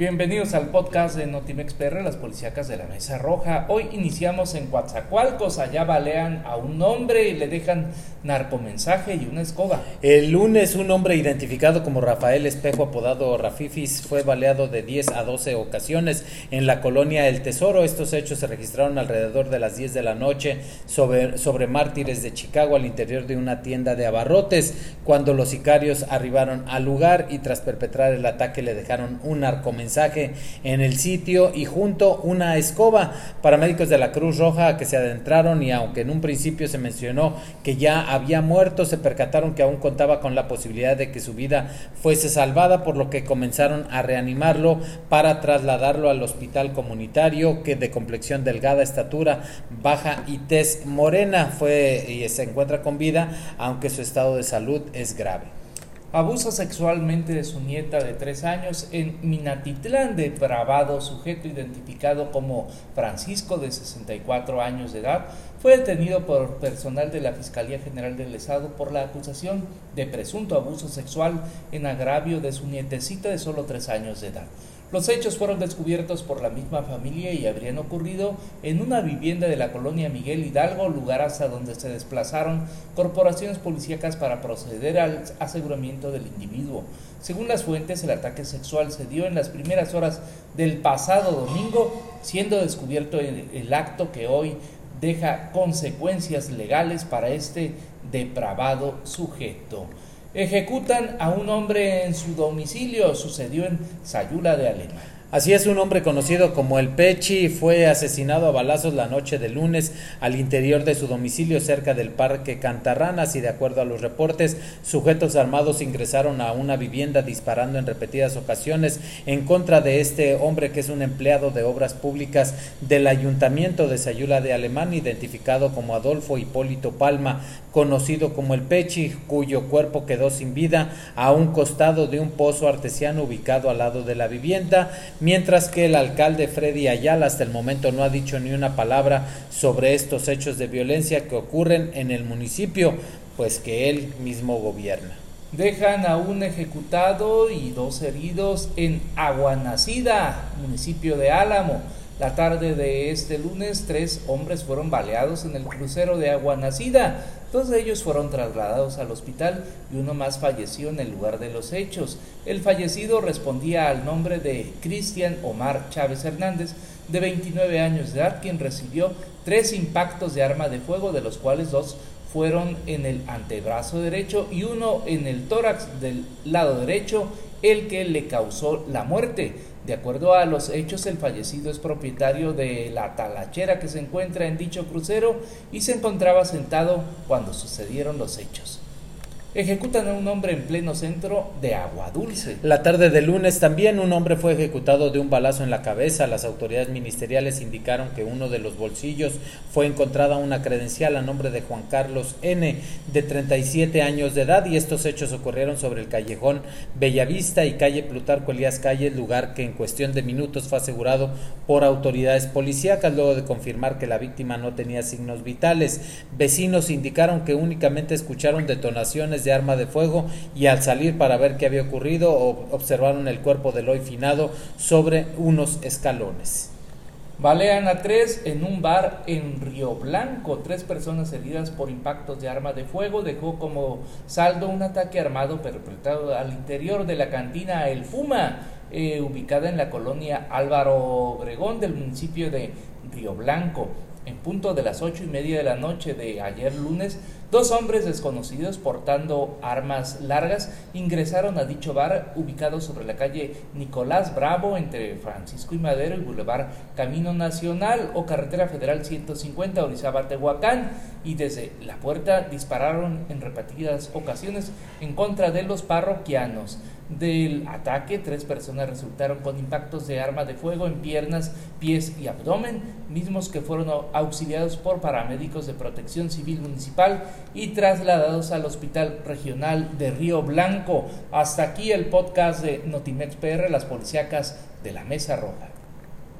Bienvenidos al podcast de Notimex PR, las policíacas de la Mesa Roja. Hoy iniciamos en Coatzacoalcos, allá balean a un hombre y le dejan narcomensaje y una escoba. El lunes un hombre identificado como Rafael Espejo, apodado Rafifis, fue baleado de 10 a 12 ocasiones en la colonia El Tesoro. Estos hechos se registraron alrededor de las 10 de la noche sobre, sobre mártires de Chicago al interior de una tienda de abarrotes, cuando los sicarios arribaron al lugar y tras perpetrar el ataque le dejaron un narcomensaje mensaje en el sitio y junto una escoba. para médicos de la Cruz Roja que se adentraron y aunque en un principio se mencionó que ya había muerto, se percataron que aún contaba con la posibilidad de que su vida fuese salvada, por lo que comenzaron a reanimarlo para trasladarlo al hospital comunitario que de complexión delgada, estatura baja y tez morena fue y se encuentra con vida, aunque su estado de salud es grave abusa sexualmente de su nieta de tres años en Minatitlán, depravado sujeto identificado como Francisco de 64 años de edad, fue detenido por personal de la Fiscalía General del Estado por la acusación de presunto abuso sexual en agravio de su nietecita de solo tres años de edad. Los hechos fueron descubiertos por la misma familia y habrían ocurrido en una vivienda de la colonia Miguel Hidalgo, lugar hasta donde se desplazaron corporaciones policíacas para proceder al aseguramiento del individuo. Según las fuentes, el ataque sexual se dio en las primeras horas del pasado domingo, siendo descubierto el acto que hoy deja consecuencias legales para este depravado sujeto. Ejecutan a un hombre en su domicilio, sucedió en Sayula de Alemania. Así es, un hombre conocido como el Pechi fue asesinado a balazos la noche de lunes al interior de su domicilio cerca del Parque Cantarranas y de acuerdo a los reportes, sujetos armados ingresaron a una vivienda disparando en repetidas ocasiones en contra de este hombre que es un empleado de obras públicas del Ayuntamiento de Sayula de Alemán, identificado como Adolfo Hipólito Palma, conocido como el Pechi, cuyo cuerpo quedó sin vida a un costado de un pozo artesiano ubicado al lado de la vivienda mientras que el alcalde Freddy Ayala hasta el momento no ha dicho ni una palabra sobre estos hechos de violencia que ocurren en el municipio, pues que él mismo gobierna. Dejan a un ejecutado y dos heridos en Aguanacida, municipio de Álamo. La tarde de este lunes, tres hombres fueron baleados en el crucero de Aguanacida. Dos de ellos fueron trasladados al hospital y uno más falleció en el lugar de los hechos. El fallecido respondía al nombre de Cristian Omar Chávez Hernández, de 29 años de edad, quien recibió tres impactos de arma de fuego, de los cuales dos fueron en el antebrazo derecho y uno en el tórax del lado derecho, el que le causó la muerte. De acuerdo a los hechos, el fallecido es propietario de la talachera que se encuentra en dicho crucero y se encontraba sentado cuando sucedieron los hechos. Ejecutan a un hombre en pleno centro de Agua Dulce. La tarde del lunes también un hombre fue ejecutado de un balazo en la cabeza. Las autoridades ministeriales indicaron que uno de los bolsillos fue encontrada una credencial a nombre de Juan Carlos N, de 37 años de edad, y estos hechos ocurrieron sobre el callejón Bellavista y calle Plutarco Elías Calle, lugar que en cuestión de minutos fue asegurado por autoridades policíacas luego de confirmar que la víctima no tenía signos vitales. Vecinos indicaron que únicamente escucharon detonaciones de arma de fuego y al salir para ver qué había ocurrido observaron el cuerpo del hoy finado sobre unos escalones. Balean a tres en un bar en Río Blanco. Tres personas heridas por impactos de arma de fuego. Dejó como saldo un ataque armado perpetrado al interior de la cantina El Fuma, eh, ubicada en la colonia Álvaro Obregón del municipio de Río Blanco. En punto de las ocho y media de la noche de ayer lunes, dos hombres desconocidos portando armas largas ingresaron a dicho bar ubicado sobre la calle Nicolás Bravo entre Francisco y Madero y Boulevard Camino Nacional o Carretera Federal 150 Orizaba Tehuacán y desde la puerta dispararon en repetidas ocasiones en contra de los parroquianos. Del ataque, tres personas resultaron con impactos de arma de fuego en piernas, pies y abdomen, mismos que fueron auxiliados por paramédicos de protección civil municipal y trasladados al Hospital Regional de Río Blanco. Hasta aquí el podcast de Notimex PR, las policíacas de la Mesa Roja.